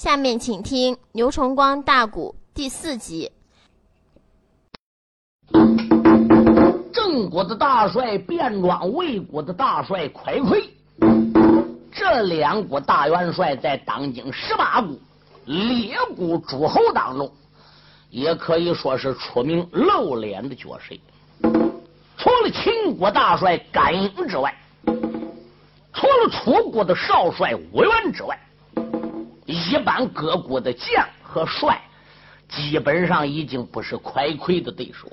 下面请听牛崇光大鼓第四集。郑国的大帅卞庄，魏国的大帅蒯聩，这两国大元帅在当今十八国列国诸侯当中，也可以说是出名露脸的角色。除了秦国大帅甘英之外，除了楚国的少帅吴元之外，一般各国的将和帅，基本上已经不是蒯聩的对手，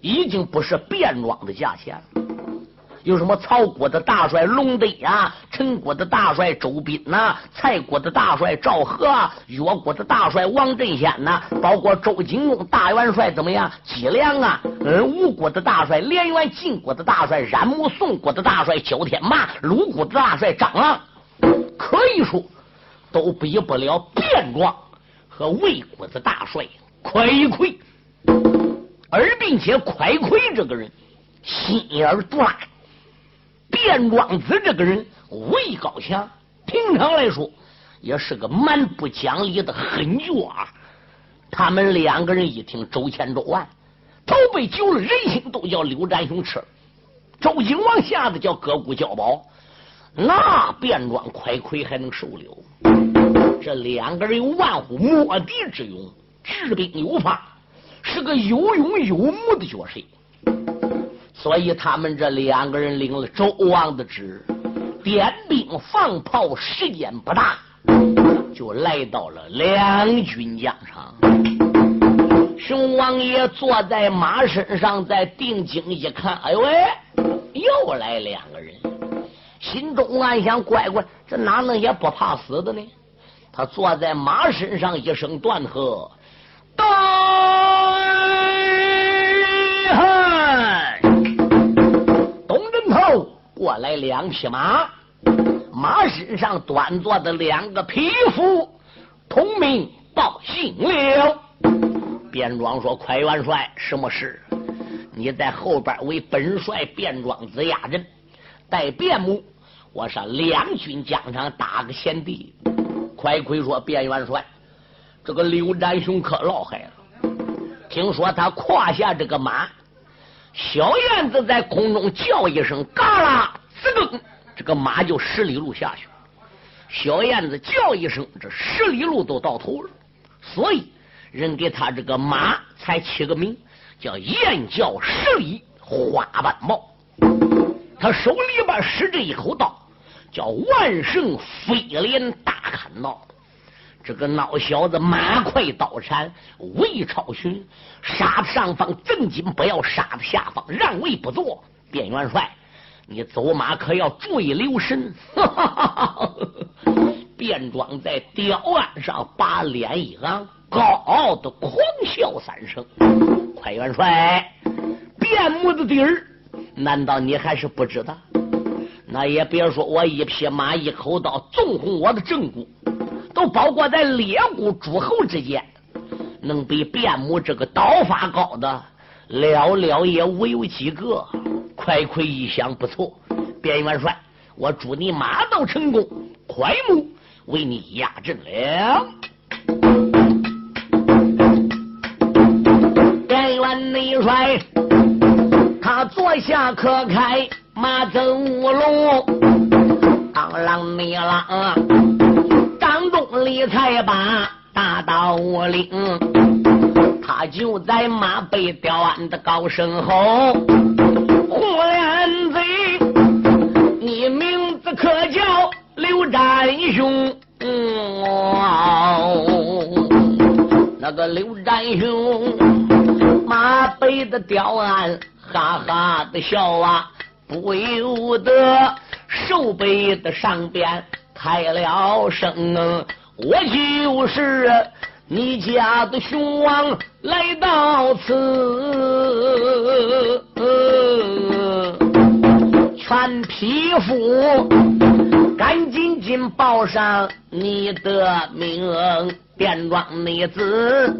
已经不是便装的价钱了。有什么曹国的大帅龙德呀，陈国的大帅周斌呐，蔡国的大帅赵和，越国的大帅王振先呐，包括周景公大元帅怎么样？姬良啊，嗯，吴国的大帅连元，晋国的大帅冉木，宋国的大帅焦天马，鲁国的大帅张昂，可以说。都比不了卞庄和魏国的大帅蒯聩，而并且蒯聩这个人心眼儿毒辣，卞庄子这个人武艺高强，平常来说也是个蛮不讲理的狠角啊。他们两个人一听周千周万，都被救了人心，都叫刘占雄吃了。周景王吓得叫割骨交宝，那卞庄蒯聩还能受了？这两个人有万户莫敌之勇，治兵有法，是个有勇有谋的角色。所以他们这两个人领了周王的旨，点兵放炮，时间不大，就来到了两军疆场。熊王爷坐在马身上，在定睛一看，哎呦喂，又来两个人，心中暗想：乖乖，这哪能也不怕死的呢？他坐在马身上，一声断喝：“大汉！”东人头过来两匹马，马身上端坐的两个匹夫，同名报姓了。卞庄说：“快元帅，什么事？你在后边为本帅卞庄子压阵，带卞母，我上两军疆场打个先帝。”快亏说：“卞元帅，这个刘占雄可老害了。听说他胯下这个马，小燕子在空中叫一声，嘎啦，滋楞，这个马就十里路下去。小燕子叫一声，这十里路都到头了。所以人给他这个马才起个名，叫燕叫十里花斑豹。他手里边使着一口刀。”叫万圣飞镰大砍到，这个孬小子马快刀铲，魏超群杀上方正经不要杀的下方让位不做。卞元帅，你走马可要注意留神。卞庄在吊鞍上把脸一昂，高傲的狂笑三声。快元帅，卞木的底儿，难道你还是不知道？那也别说我一匹马一口刀纵横我的正骨，都包括在列国诸侯之间，能比卞母这个刀法高的寥寥也无有几个。快快一想，不错，卞元帅，我祝你马到成功，快木为你压阵了。卞元内帅，他坐下可开。马走五龙，当啷你啷，张东李才把大刀领，他就在马背吊鞍的高声吼：“红脸贼，你名字可叫刘占雄？那个刘占雄，马背的吊鞍，哈哈的笑啊！”不由得手背的上边开了声，我就是你家的雄王来到此，全匹夫赶紧紧报上你的名，便装内子，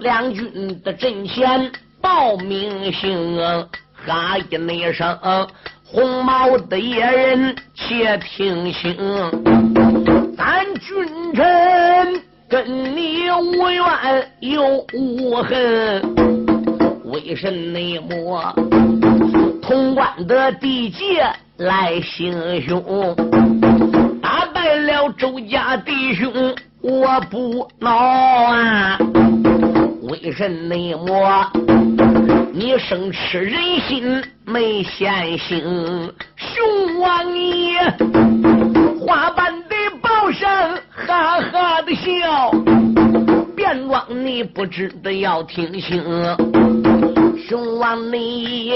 两军的阵前报名姓。哈一那声，红毛的野人且听清，咱君臣跟你无怨又无恨，为甚内么？潼关的地界来行凶，打败了周家弟兄，我不恼啊！为甚内么？你生吃人心没闲心，熊王爷花瓣的报声哈哈的笑，便装你不知的要听清，熊王你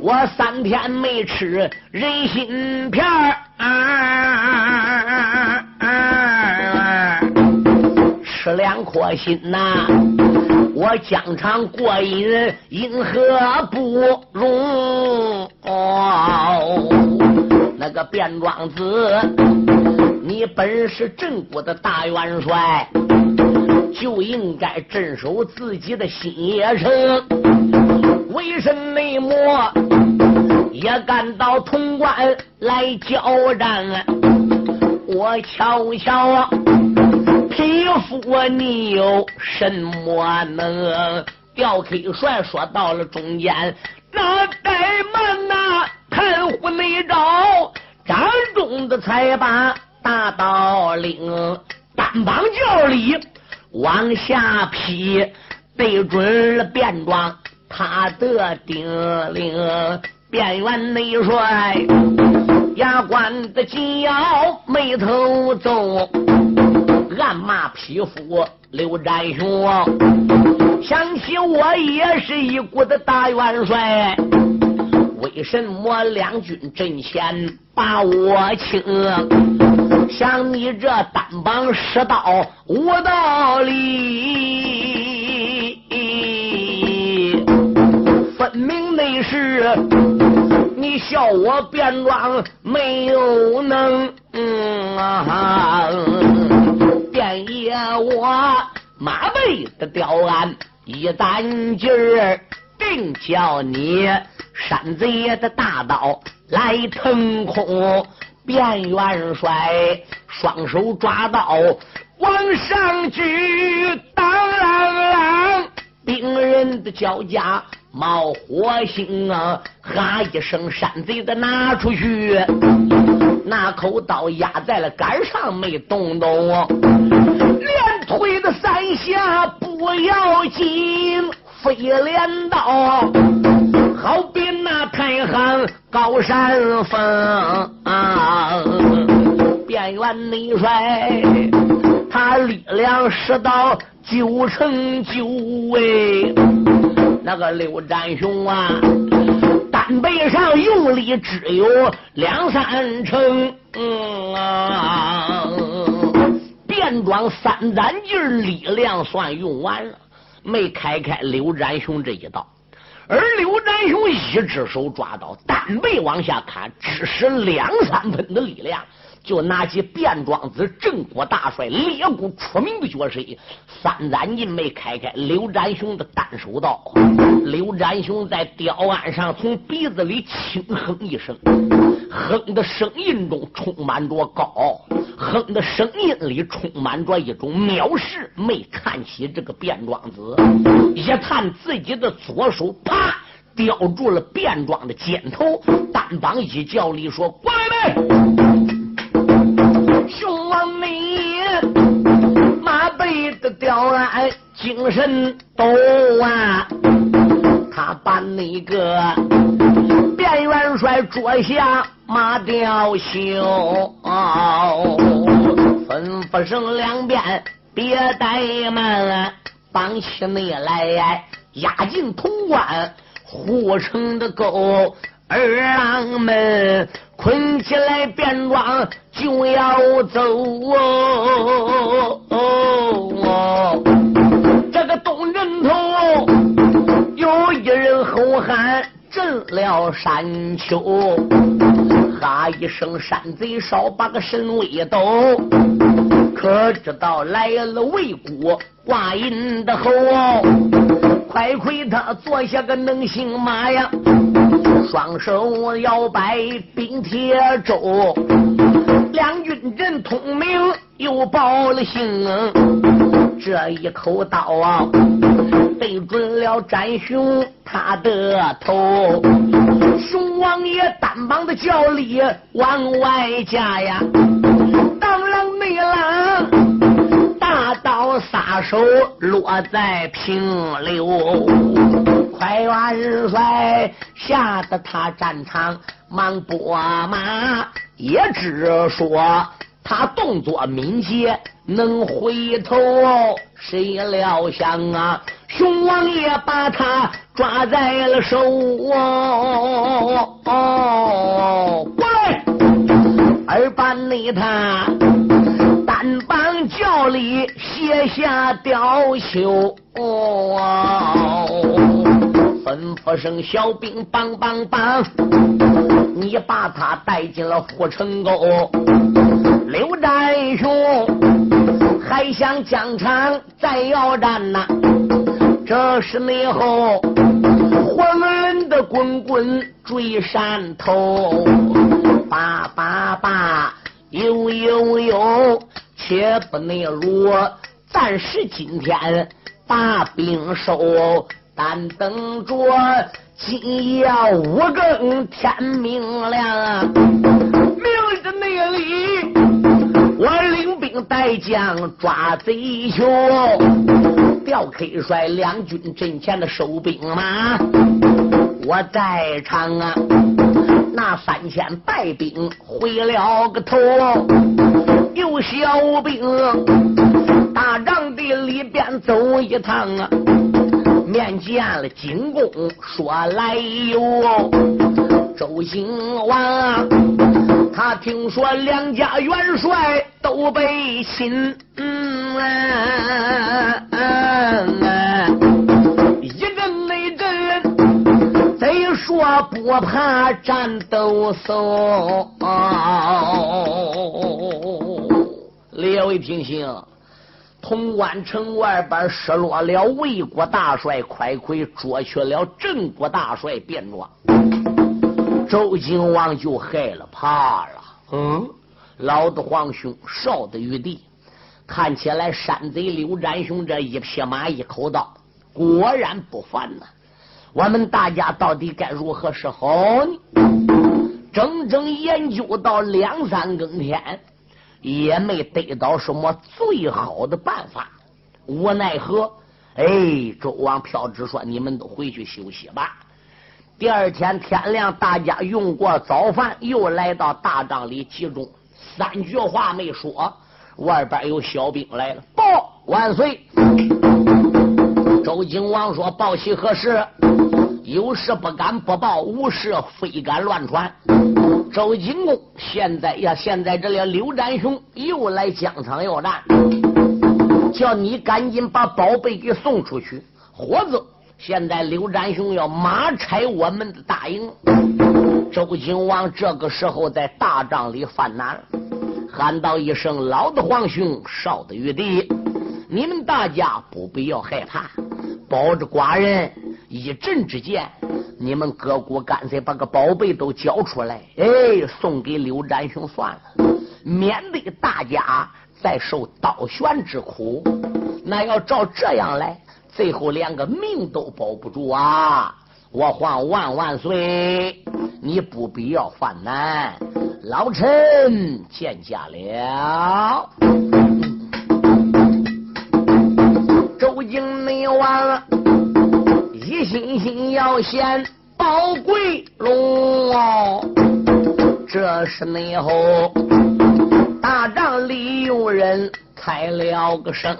我三天没吃人心片儿。吃两颗心呐，我疆场过瘾，因何不容？那个卞庄子，你本是镇国的大元帅，就应该镇守自己的新野城。为什么也敢到潼关来交战？我瞧瞧。匹夫，你有什么能？刁 K 帅说到了中间，那怠慢呐，看虎内招，张中的才把大刀领，单帮叫里往下劈，对准了便装他的顶领，边员内帅牙关的紧咬，眉头皱。暗骂匹夫刘占雄，想起我也是一股的大元帅，为什么两军阵前把我请？像你这单帮十刀无道理，分明那是你笑我变装没有能啊！便也我马背的吊鞍一担劲儿，定叫你山贼的大刀来腾空。卞元帅双手抓刀往上举，当啷啷，兵人的脚架冒火星啊！哈一声，山贼的拿出去。那口刀压在了杆上没动动，连推的三下不要紧，飞镰刀好比那太行高山峰。啊边员内帅他力量使到九成九哎，那个刘占雄啊。单背上用力只有两三成，嗯啊，便装三胆劲力量算用完了，没开开刘占雄这一刀。而刘占雄一只手抓刀，单背往下砍，只使两三分的力量。就拿起卞庄子镇国大帅列国出名的绝世三盏劲没开开刘占雄的单手刀，刘占雄在雕鞍上从鼻子里轻哼一声，哼的声音中充满着高傲，哼的声音里充满着一种藐视。没看起这个卞庄子，一探自己的左手，啪叼住了卞庄的肩头，单膀一叫里说：“过来呗！”雄王你马背的吊鞍，精神抖啊！他把那个卞元帅捉下马吊袖，吩咐声两边别怠慢，绑起内来押进潼关护城的沟。二郎们捆起来便装就要走哦！哦这个东人头有一人吼喊震了山丘，哈一声山贼少把个神威抖，可知道来了魏国挂印的侯，快亏他坐下个能行马呀！双手摇摆冰铁舟，两军阵通明，又报了信。这一口刀啊，对准了詹雄他的头。熊王爷单膀的叫力往外加呀，当啷内啷，大刀撒手落在平流。快元帅吓得他战场忙拨马，也只说他动作敏捷能回头，谁料想啊，熊王爷把他抓在了手。过来，二班内他单帮教里卸下吊袖。吩咐声小兵帮帮帮，你把他带进了护城沟。刘占雄还想疆场再要战呐，这是内后火轮的滚滚追山头，叭叭叭，呦呦呦，且不内如，暂时今天把兵收。但等着今夜五更天明亮，明日内里我领兵带将抓贼囚，调 K 帅两军阵前的收兵马，我在场啊，那三千败兵回了个头，有小兵大帐的里边走一趟啊。面见了金公，说来有周兴王，他听说两家元帅都被擒，嗯一阵内阵，贼说不怕战斗叟，列位听行。潼关城外边失落了魏国大帅快快，捉去了郑国大帅卞庄。周景王就害了怕了。嗯，老子皇兄，少的余地，看起来山贼刘占雄这一匹马一口刀，果然不凡呐。我们大家到底该如何是好呢？整整研究到两三更天。也没得到什么最好的办法，无奈何。哎，周王飘之说：“你们都回去休息吧。”第二天天亮，大家用过早饭，又来到大帐里集中。三句话没说，外边有小兵来了，报万岁！周景王说：“报喜何事？有事不敢不报，无事非敢乱传。”周景公现在呀，现在这里刘占雄又来疆场要战，叫你赶紧把宝贝给送出去。伙子，现在刘占雄要马拆我们的大营。周景王这个时候在大帐里犯难，喊道一声：“老的皇兄，少的玉帝，你们大家不必要害怕，保着寡人一阵之间。”你们哥哥干脆把个宝贝都交出来，哎，送给刘占雄算了，免得大家再受倒悬之苦。那要照这样来，最后连个命都保不住啊！我皇万万岁，你不必要犯难，老臣见驾了。周景内王一心心要显。宝贵龙，这是内后大帐里有人开了个声，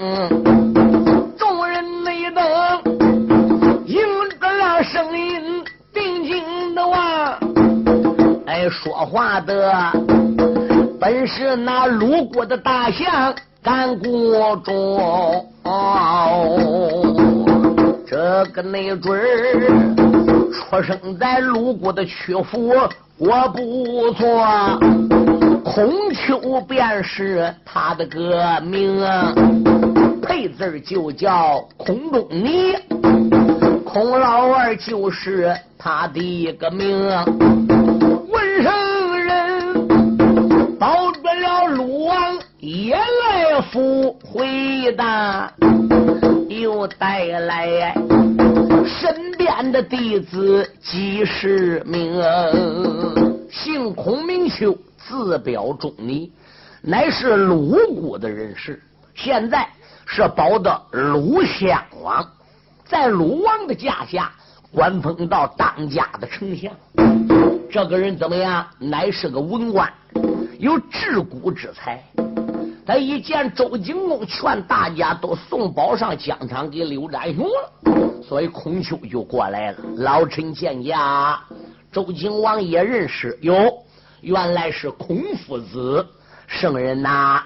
说话的本是那路过的大象干国忠，这个没准儿。出生在鲁国的曲阜，我不错。孔丘便是他的个名，配字就叫孔仲尼。孔老二就是他的一个名。鲁王也来赴会的，又带来身边的弟子几十名，姓孔明丘，字表中尼，乃是鲁国的人士，现在是保的鲁襄王，在鲁王的驾下。官封到当家的丞相，这个人怎么样？乃是个文官，有治国之才。他一见周景公劝大家都送宝上疆场给刘占雄了，所以孔丘就过来了。老臣见驾，周景王也认识哟，原来是孔夫子圣人呐！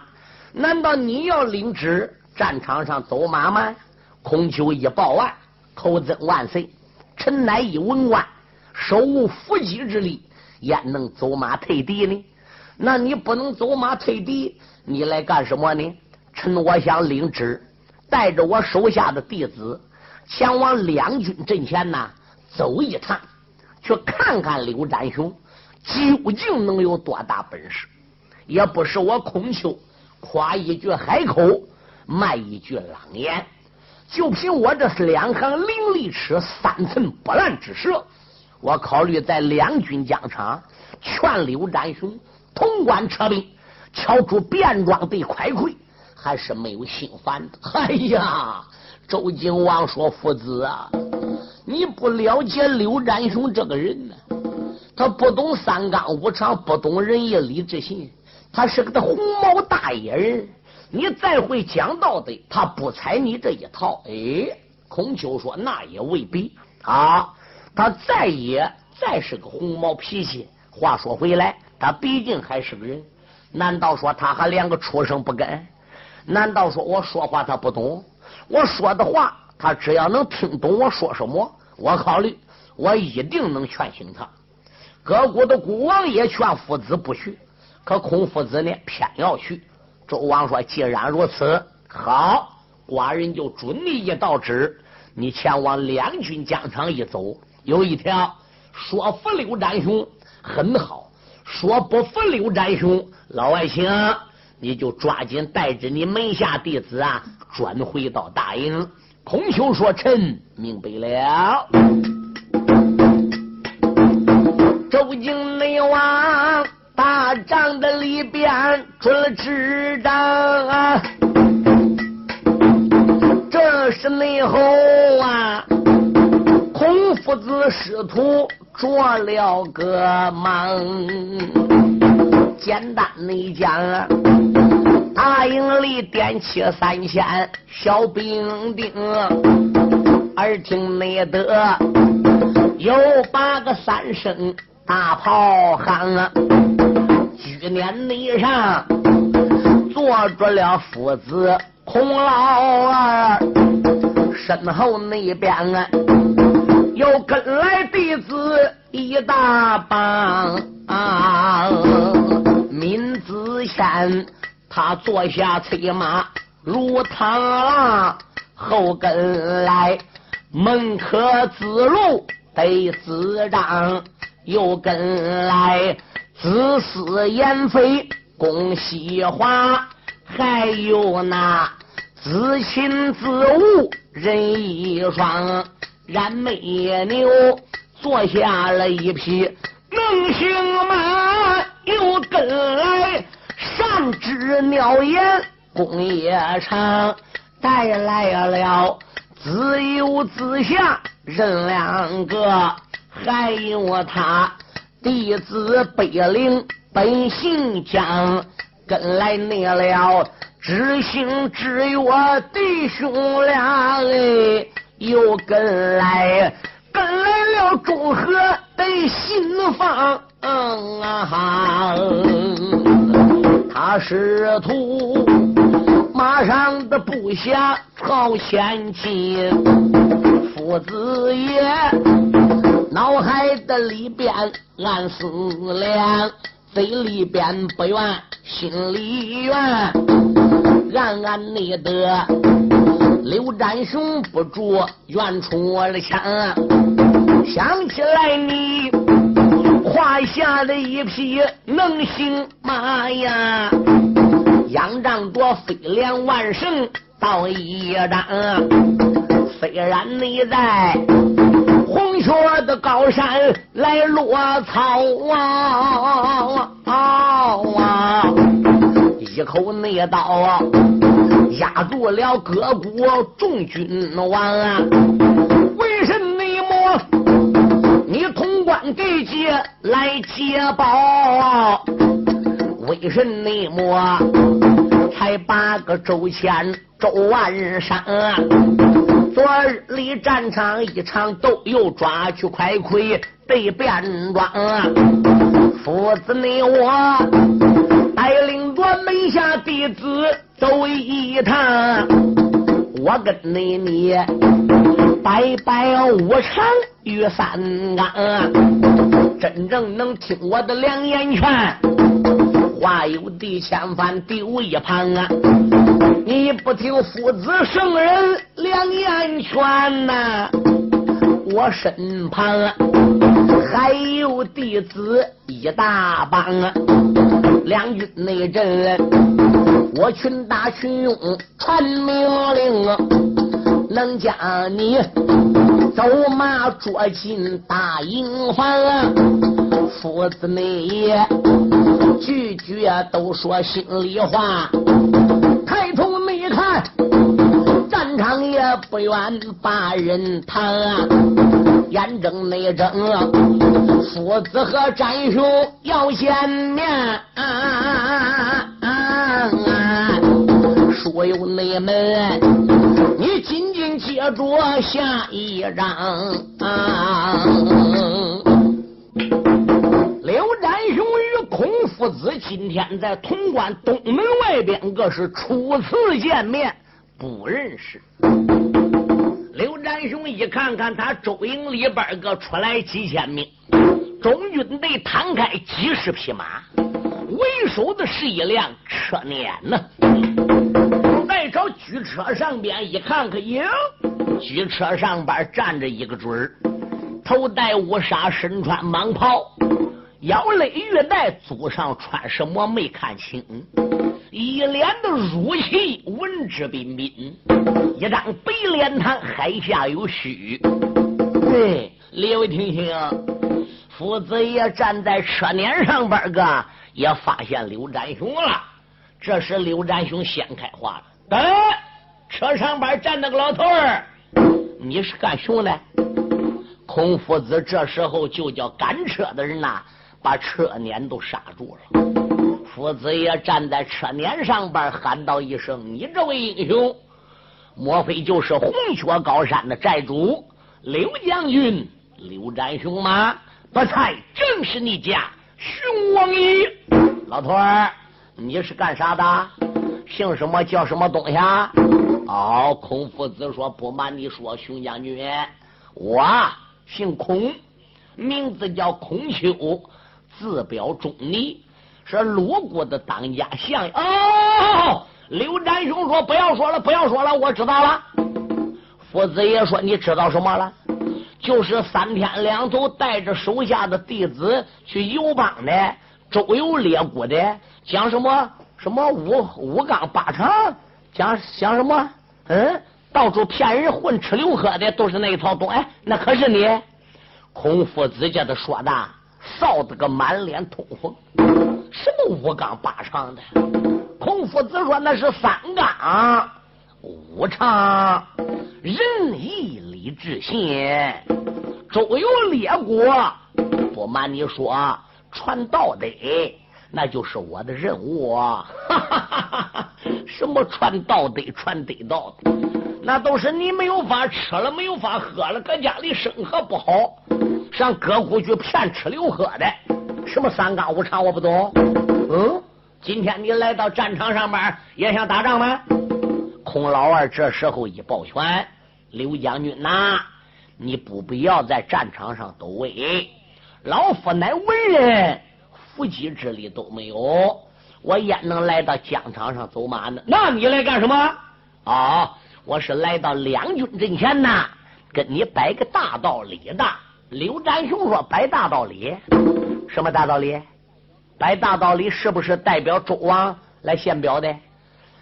难道你要领旨战场上走马吗？孔丘一报案，口尊万岁。臣乃一文官，手无缚鸡之力，焉能走马退敌呢？那你不能走马退敌，你来干什么呢？臣我想领旨，带着我手下的弟子，前往两军阵前呐，走一趟，去看看刘占雄究竟能有多大本事。也不是我孔丘夸一句海口，卖一句狼言。就凭我这是两行伶俐齿、三寸不烂之舌，我考虑在两军疆场劝刘占雄潼关撤兵，敲出便装对快溃，还是没有心烦的。哎呀，周景王说：“父子啊，你不了解刘占雄这个人呢，他不懂三纲五常，不懂仁义礼智信，他是个红毛大野人。”你再会讲道的，他不踩你这一套。哎，孔丘说那也未必啊。他再也再是个红毛脾气。话说回来，他毕竟还是个人。难道说他还连个畜生不跟？难道说我说话他不懂？我说的话，他只要能听懂我说什么，我考虑我一定能劝醒他。各国的国王也劝夫子不去，可孔夫子呢，偏要去。周王说：“既然如此，好，寡人就准你一道旨，你前往两军疆场一走，有一条说服刘占雄很好，说不服刘占雄，老外卿你就抓紧带着你门下弟子啊，转回到大营。”孔丘说：“臣明白了。”周景内王。大帐的里边准了执掌啊，这是内后啊，孔夫子师徒着了个忙。简单的讲，大营里点起三千小兵丁，耳听内得有八个三声大炮喊啊。居年内上坐着了夫子孔老二，身后那边啊又跟来弟子一大帮。啊闵子谦他坐下催马如螳螂，后跟来门客子路得子张，又跟来。子思言飞，恭喜华，还有那子亲子悟人一双，然美牛坐下了一匹能行马，又跟来善知鸟言公也长，带来了自由自下人两个，还有他。弟子北陵本姓姜，跟来那了知行知约弟兄俩哎，又跟来跟来了中和的新房啊！他师徒马上的部下朝前进，父子也。脑海的里边暗思量，嘴里边不愿，心里愿，暗暗内得刘占雄不住愿出我的枪，想起来你胯下的一匹能行马呀，仰仗着飞梁万胜到一张。虽然你在红雪的高山来落草啊啊，一口内刀压住了各国众君王啊！为什么你潼关给接来接宝？为什么才八个周千周万山？昨日里战场一场斗，又抓去快快被变装。父子你我带领门下弟子走一趟，我跟你你拜拜五常与三纲，真正能听我的两言劝。话有地千番丢一旁啊！你不听父子圣人两言劝呐，我身旁啊还有弟子一大帮啊！两军内阵，我群打群勇传命令，能将你走马捉进大营房啊！父子内。句句都说心里话，抬头没看，战场也不愿把人谈，眼睁内睁，父子和战兄要见面，说有内门，你紧紧接着下一章。刘占雄与孔夫子今天在潼关东门外边，可是初次见面，不认识。刘占雄一看看他周营里边个出来几千名中军队，摊开几十匹马，为首的是一辆车辇呢。再朝举车上边一看，看哟，举车上边站着一个准儿，头戴乌纱，身穿蟒袍。腰勒玉带，足上穿什么没看清，一脸的儒气，文质彬彬，一张白脸膛，海下有须。对，列位听听，啊夫子爷站在车辇上边个，也发现刘占雄了。这时刘占雄先开话了：“哎，车上边站那个老头儿，你是干熊的？”孔夫子这时候就叫赶车的人呐。把车辇都刹住了，夫子也站在车辇上边喊道一声：“你这位英雄，莫非就是红雪高山的寨主刘将军刘占雄吗？不才正是你家熊王爷。老头儿，你是干啥的？姓什么？叫什么东西？啊？哦，孔夫子说：不瞒你说，熊将军，我姓孔，名字叫孔丘。”字表忠义，是鲁国的当家相。哦，刘占雄说：“不要说了，不要说了，我知道了。”夫子爷说：“你知道什么了？就是三天两头带着手下的弟子去游邦的，周游列国的，讲什么什么五五纲八常，讲讲什么？嗯，到处骗人混吃溜喝的，都是那一套东。哎，那可是你孔夫子叫他说的。”臊得个满脸通红，什么五纲八常的？孔夫子说那是三纲五常：仁义礼智信。周游列国，不瞒你说，传道德那就是我的任务。哈哈哈哈什么传道德、传得道，那都是你没有法吃了，没有法喝了，搁家里生活不好。上各谷去骗吃留喝的，什么三纲五常我不懂。嗯，今天你来到战场上面也想打仗吗？孔老二这时候一抱拳：“刘将军呐，你不必要在战场上走位，老夫乃文人，伏击之力都没有，我焉能来到疆场上走马呢？那你来干什么？啊，我是来到两军阵前呐，跟你摆个大道理的。”刘占雄说：“摆大道理，什么大道理？摆大道理是不是代表周王来献表的？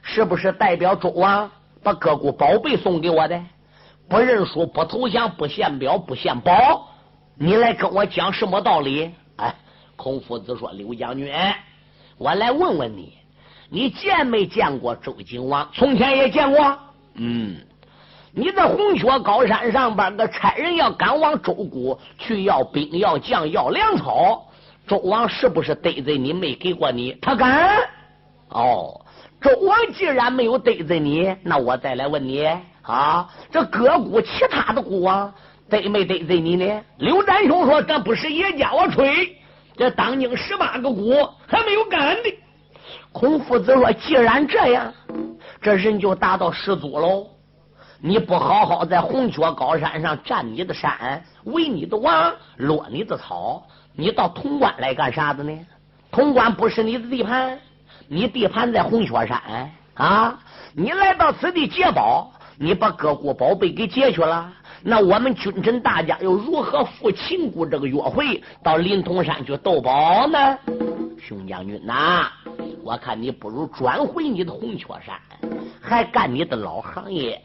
是不是代表周王把各股宝贝送给我的？不认输，不投降，不献表，不献宝，你来跟我讲什么道理？哎，孔夫子说：“刘将军，我来问问你，你见没见过周景王？从前也见过。嗯，你在红雀高山上边，个差人要赶往周国去要兵、要将、要粮草，周王是不是得罪你，没给过你？他敢？哦。”周王既然没有得罪你，那我再来问你啊，这各国其他的国王得没得罪你呢？刘占兄说：“这不是也家我吹，这当今十八个国还没有干的。”孔夫子说：“既然这样，这人就达到十足喽。你不好好在红雀高山上占你的山，为你的王，落你的草，你到潼关来干啥子呢？潼关不是你的地盘。”你地盘在红雀山啊！你来到此地劫宝，你把各国宝贝给劫去了，那我们君臣大家又如何赴秦国这个约会，到临潼山去斗宝呢？熊将军呐，我看你不如转回你的红雀山，还干你的老行业。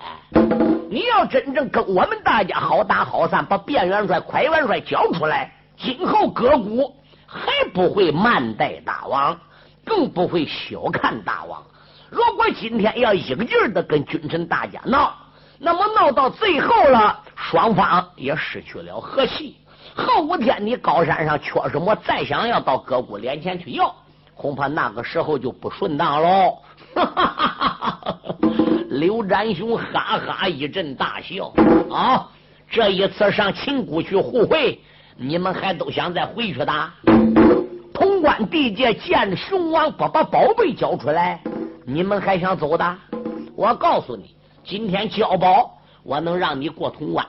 你要真正跟我们大家好打好散，把卞元帅、快元帅交出来，今后各国还不会慢待大王。更不会小看大王。如果今天要一个劲儿的跟君臣大家闹，那么闹到最后了，双方也失去了和气。后五天你高山上缺什么，再想要到各国连前去要，恐怕那个时候就不顺当喽。刘占雄哈哈一阵大笑啊！这一次上秦国去互会，你们还都想再回去的？潼关地界见熊王不把宝贝交出来，你们还想走的？我告诉你，今天交宝，我能让你过潼关；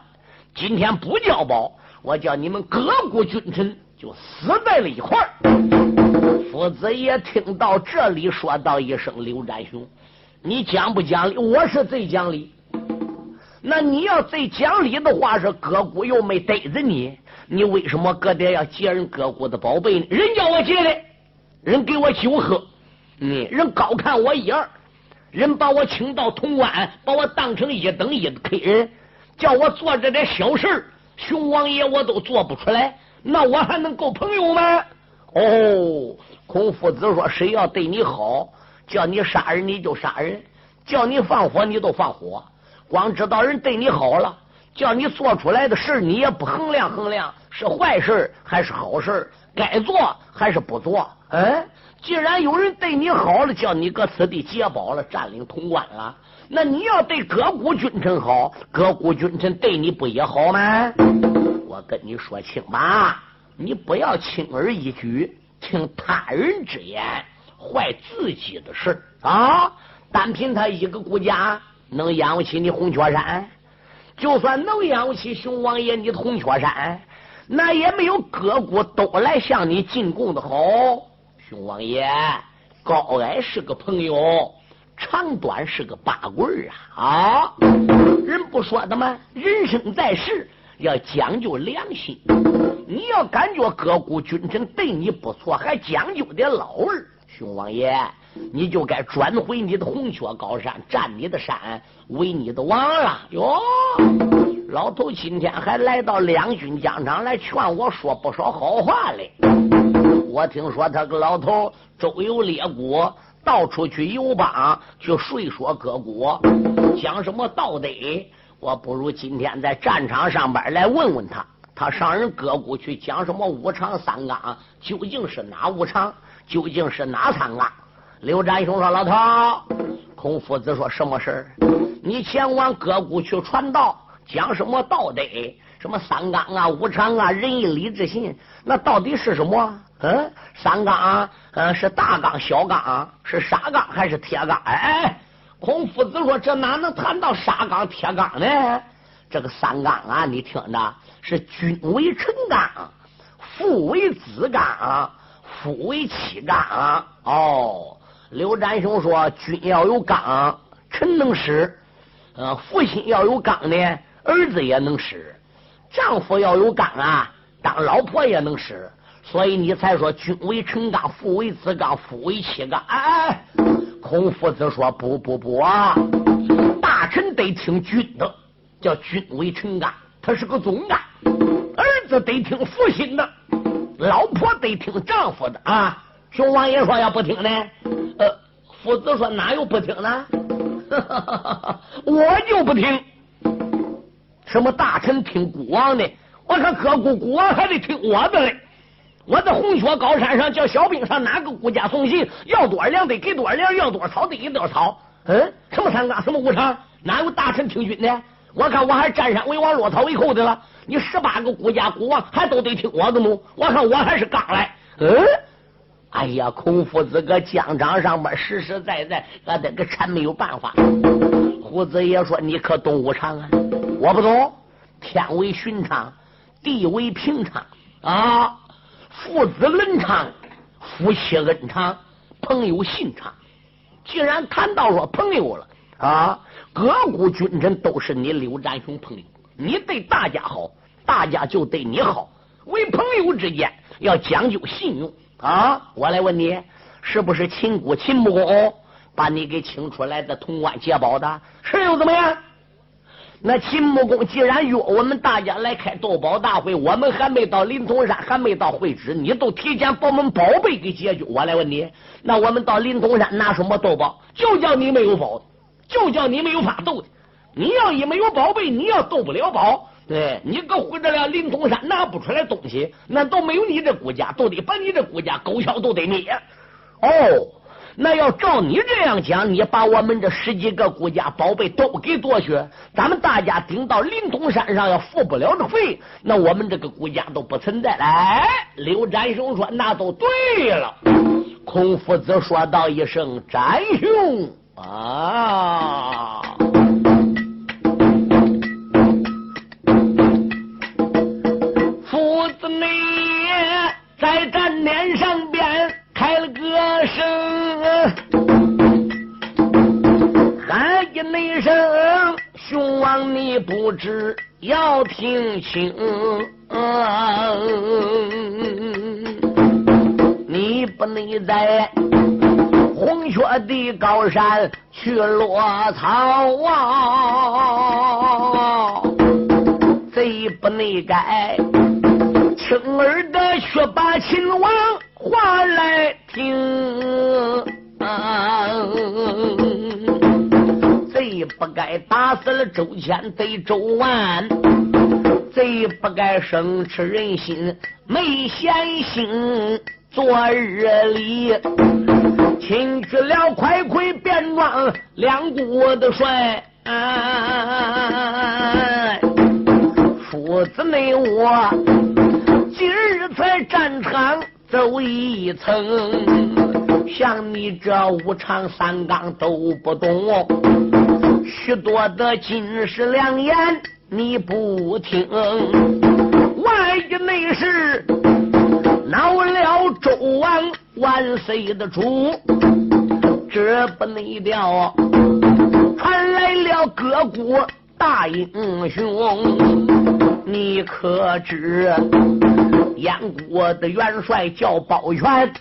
今天不交宝，我叫你们各国君臣就死在了一块儿。夫子爷听到这里，说道一声：“刘占雄，你讲不讲理？我是最讲理。那你要最讲理的话，是各国又没逮着你。”你为什么搁点要劫人哥哥的宝贝呢？人叫我劫的，人给我酒喝，嗯，人高看我一眼，人把我请到潼关，把我当成一等一的客人，叫我做这点小事熊王爷我都做不出来，那我还能够朋友吗？哦，孔夫子说，谁要对你好，叫你杀人你就杀人，叫你放火你都放火，光知道人对你好了。叫你做出来的事你也不衡量衡量是坏事还是好事该做还是不做？哎，既然有人对你好了，叫你搁此地劫宝了，占领潼关了，那你要对各国君臣好，各国君臣对你不也好吗？我跟你说清吧，你不要轻而易举听他人之言，坏自己的事啊！单凭他一个国家能养不起你红雀山？就算能养起熊王爷你铜雀山，那也没有各国都来向你进贡的好。熊王爷，高矮是个朋友，长短是个八棍啊！啊，人不说的吗？人生在世要讲究良心。你要感觉各国君臣对你不错，还讲究点老儿，熊王爷。你就该转回你的红雀高山，占你的山，为你的王了哟！老头今天还来到两军疆场来劝我说不少好话嘞。我听说他个老头周游列国，到处去游邦，去说说各国，讲什么道德。我不如今天在战场上边来问问他，他上人各国去讲什么五常三纲，究竟是哪五常？究竟是哪三纲？刘占雄说：“老头，孔夫子说什么事儿？你前往各国去传道，讲什么道德？什么三纲啊、五常啊、仁义礼智信？那到底是什么？嗯，三纲，嗯，是大纲、小纲，是沙纲还是铁纲？哎，孔夫子说：这哪能谈到沙纲、铁纲呢？这个三纲啊，你听着，是君为臣纲，父为子纲，夫为妻纲。哦。”刘占雄说：“君要有刚，臣能使；呃，父亲要有刚呢，儿子也能使；丈夫要有刚啊，当老婆也能使。所以你才说君为臣纲，父为子纲，夫为妻纲。哎，孔夫子说：“不不不啊，大臣得听君的，叫君为臣干，他是个总干；儿子得听父亲的，老婆得听丈夫的啊。”熊王爷说：“要不听呢？”夫子说：“哪有不听呢？我就不听。什么大臣听孤王的？我看各孤孤王还得听我的嘞。”我在红雪高山上叫小兵上哪个国家送信，要多少粮得给多少粮，要多少草得给多少草。嗯，什么三纲，什么五常，哪有大臣听军的？我看我还占山为王，落草为寇的了。你十八个国家国王还都得听我的吗？我看我还是刚来。嗯，哎呀，孔夫子搁疆场上边实实在在，俺得个臣没有办法。胡子爷说：“你可懂无常啊？我不懂。天为寻常，地为平常啊。”父子伦常，夫妻恩常，朋友信常。既然谈到说朋友了啊，各国君臣都是你刘占雄朋友，你对大家好，大家就对你好。为朋友之间要讲究信用啊！我来问你，是不是秦国秦穆公把你给请出来的潼关解宝的？是又怎么样？那秦穆公既然约我们大家来开斗宝大会，我们还没到灵通山，还没到会址，你都提前把我们宝贝给解决。我来问你，那我们到灵通山拿什么斗宝？就叫你没有宝，就叫你没有法斗的。你要一没有宝贝，你要斗不了宝。对你搁回得了灵通山拿不出来东西，那都没有你这国家，都得把你这国家狗敲都得灭。哦。那要照你这样讲，你把我们这十几个国家宝贝都给夺去，咱们大家顶到灵通山上要付不了这费，那我们这个国家都不存在了。哎，刘占雄说：“那都对了。”孔夫子说道一声：“占雄啊！”你在战面上边。开了歌声，喊一那声，雄王你不知要听清，你不能在红雪的高山去落草啊，贼不能改生儿的去把秦王。话来听，贼不该打死了周谦，贼周万，贼不该生吃人心，没闲心。昨日里擒去了快快变装两国的帅，父子没我，今日在战场。走一层，像你这五常三纲都不懂，许多的金石良言你不听，万一内事恼了周王万岁的主，这不内调，传来了各国大英雄，你可知？燕国的元帅叫包元，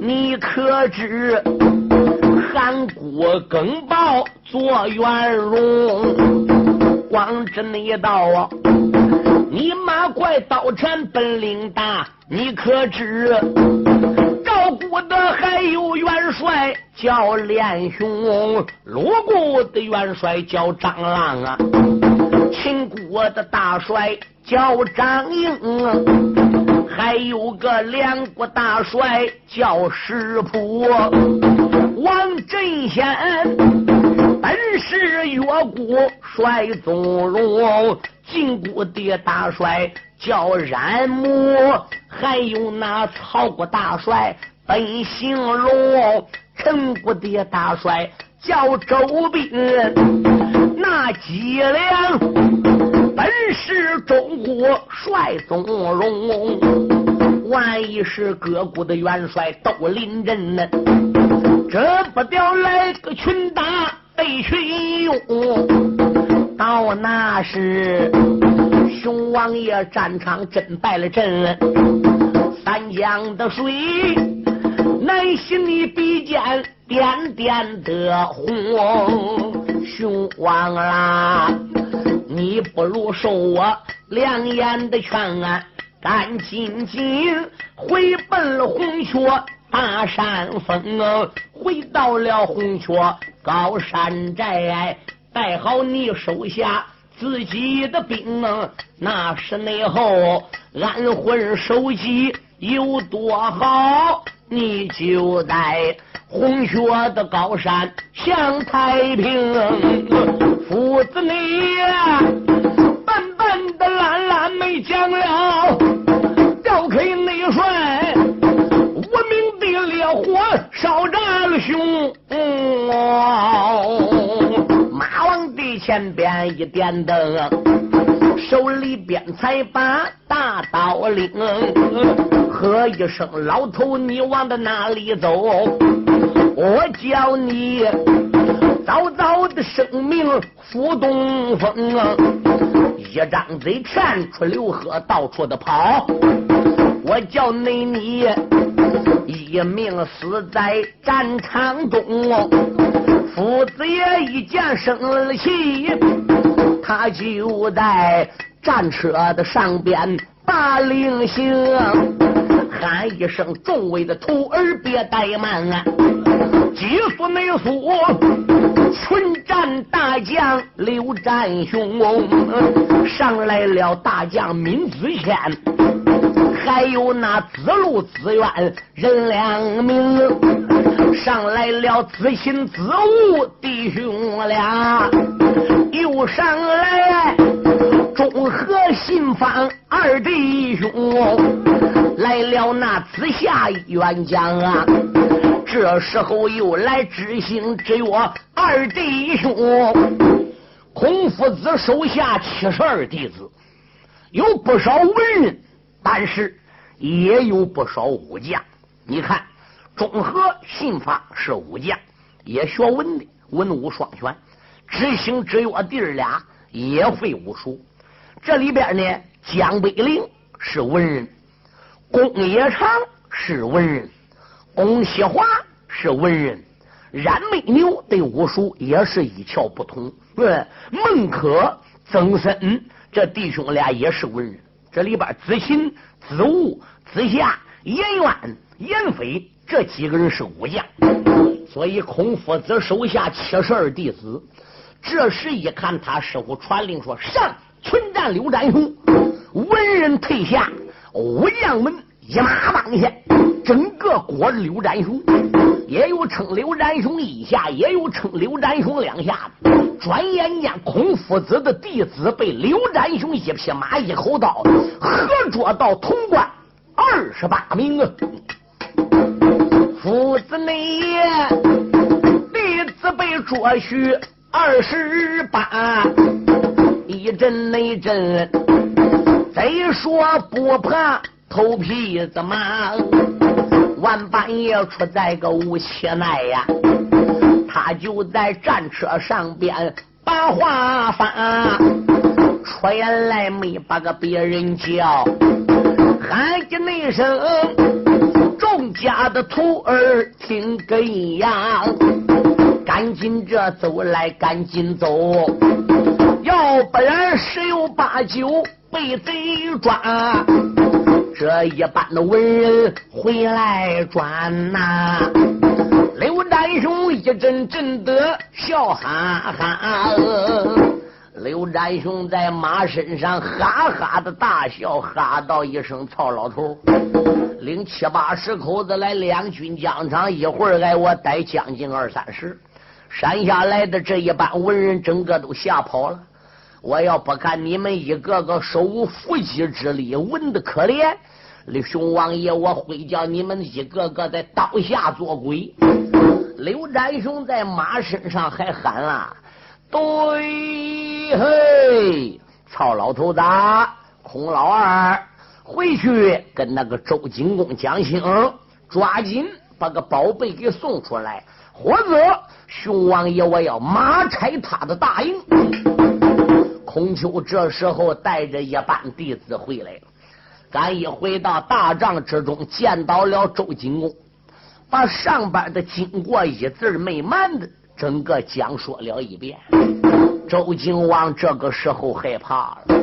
你可知韩国更报做元荣？光知那道啊，你马快刀缠本领大，你可知赵国的还有元帅叫连雄，鲁国的元帅叫张浪啊，秦国的大帅。叫张英，还有个梁国大帅叫石普，王振贤本是越国帅宗荣，晋国的大帅叫冉木，还有那曹国大帅本姓龙，陈国的大帅叫周斌，那脊梁。本是中国帅宗荣，万一是各国的元帅都临阵呢？这不掉来个群打被群勇，到那时熊王爷战场真败了阵，三江的水难行你比肩点点的红。雄王啊，你不如受我良言的劝啊，赶紧紧回奔了红雀大山峰啊，回到了红雀高山寨，带好你手下自己的兵啊，那是内后安魂守己有多好，你就在。红雪的高山向太平，父子你笨笨的蓝蓝没讲了，调开内帅，无名的烈火烧炸了胸。前边一点灯，手里边才把大刀领，喝一声老头，你往的哪里走？我叫你早早的生命赴东风啊！一张嘴骗出流河，到处的跑。我叫你你一命死在战场中。父子爷一见生了气，他就在战车的上边把令行，喊一声：众位的徒儿别怠慢啊！急速内速，群战大将刘占雄上来了，大将闵子骞，还有那子路、子渊任两明，上来了，子信、子午弟兄俩，又上来中和、信方二弟兄，来了那子夏元将啊。这时候又来知行之约二弟兄，孔夫子手下七十二弟子，有不少文人，但是也有不少武将。你看，中和信发是武将，也学文的，文武双全。知行之约弟儿俩也会武术。这里边呢，江北陵是文人，公冶长是文人。龚西华是文人，冉美牛对武术也是一窍不通。对，孟轲、曾参这弟兄俩也是文人。这里边子欣、子午、子夏、颜渊、颜飞这几个人是武将，所以孔夫子手下七十二弟子，这时一看他师傅传令说上群战刘占雄，文人退下，武将们一马当先。整个国刘占雄，也有称刘占雄一下，也有称刘占雄两下。转眼间，孔夫子的弟子被刘占雄一匹马一口刀，合捉到潼关二十八名啊！夫子内弟子被捉去二十八，一阵内阵，再说不怕头皮子麻。晚半夜出在个无期内呀，他就在战车上边把话发，出言来没把个别人叫，喊起那声，众家的徒儿听个呀，赶紧这走来，赶紧走，要不然十有八九被贼抓。这一般的文人回来转呐，刘占雄一阵阵的笑哈哈。刘占雄在马身上哈哈的大笑，哈道一声：“曹老头，领七八十口子来两军疆场，一会儿挨我逮将近二三十。山下来的这一班文人，整个都吓跑了。我要不看你们一个个手无缚鸡之力，文的可怜。”刘熊王爷，我会叫你们一个个在刀下做鬼。刘占雄在马身上还喊了：“对嘿，曹老头子，孔老二，回去跟那个周景公讲清，抓紧把个宝贝给送出来，或者熊王爷我要马拆他的大营。”孔丘这时候带着一班弟子回来了。赶一回到大帐之中，见到了周景公，把上边的经过一字没瞒的整个讲说了一遍。周景王这个时候害怕了，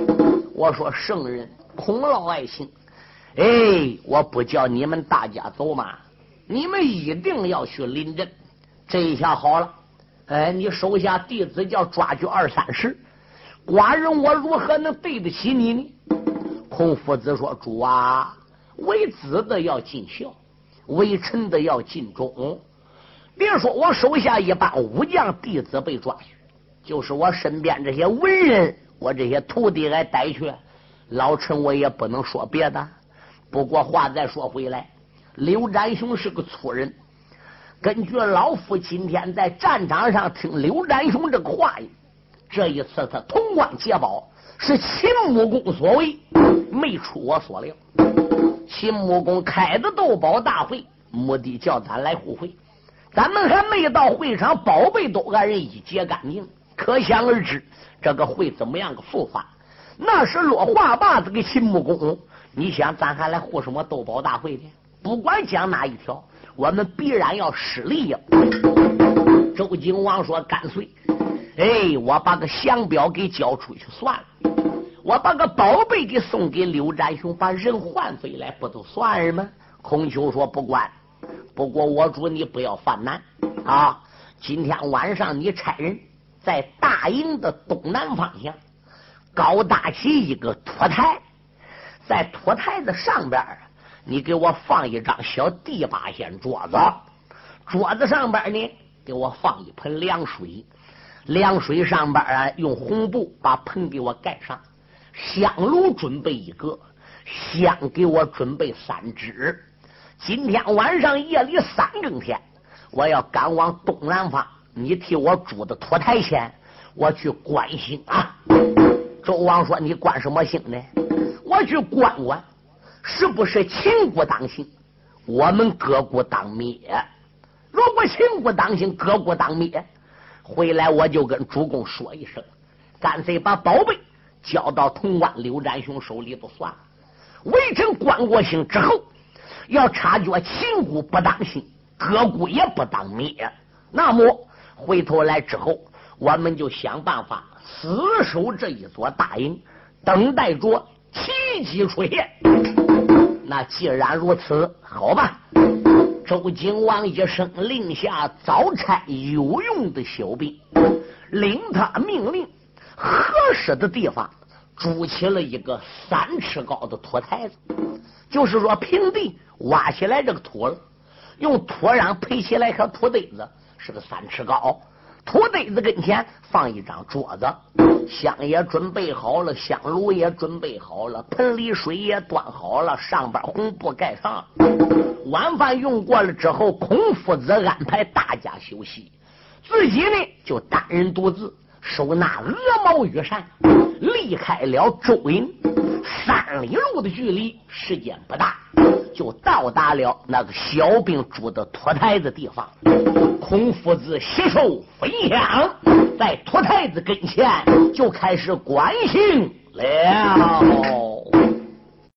我说圣人孔老爱卿，哎，我不叫你们大家走吗？你们一定要去临阵。这一下好了，哎，你手下弟子叫抓去二三十，寡人我如何能对得起你呢？孔夫子说：“主啊，为子的要尽孝，为臣的要尽忠。别说我手下一般武将弟子被抓去。”就是我身边这些文人，我这些徒弟来逮去，老臣我也不能说别的。不过话再说回来，刘占雄是个粗人。根据老夫今天在战场上听刘占雄这个话语，这一次他潼关劫宝是秦穆公所为，没出我所料。秦穆公开的斗宝大会，目的叫咱来互惠，咱们还没到会场，宝贝都俺人一劫干净。可想而知，这个会怎么样个复发？那是落话把子给秦穆公。你想，咱还来护什么斗宝大会呢？不管讲哪一条，我们必然要失利呀。周景王说：“干脆，哎，我把个降表给交出去算了。我把个宝贝给送给刘占雄，把人换回来，不都算了吗？”孔丘说：“不管，不过我主你不要犯难啊！今天晚上你差人。”在大营的东南方向，高搭起一个托台，在托台的上边，你给我放一张小地八仙桌子，桌子上边呢，给我放一盆凉水，凉水上边啊，用红布把盆给我盖上，香炉准备一个，香给我准备三支。今天晚上夜里三更天，我要赶往东南方。你替我住的托台前，我去关心啊。周王说：“你关什么心呢？我去关关，是不是秦国当行，我们各国当灭？如果秦国当行，各国当灭，回来我就跟主公说一声，干脆把宝贝交到潼关刘占雄手里头算了。微臣关过兴之后，要察觉秦国不当心，各国也不当灭，那么。”回头来之后，我们就想办法死守这一座大营，等待着奇迹出现。那既然如此，好吧。周景王一声令下，早差有用的小兵，领他命令合适的地方筑起了一个三尺高的土台子，就是说平地挖起来这个土了，用土壤配起来个土堆子。是个三尺高，土堆子跟前放一张桌子，香也准备好了，香炉也准备好了，盆里水也端好了，上边红布盖上。晚饭用过了之后，孔夫子安排大家休息，自己呢就单人独自收纳鹅毛羽扇，离开了周营三里路的距离，时间不大。就到达了那个小兵住的土台子地方，孔夫子携手飞翔，在土台子跟前就开始观星了。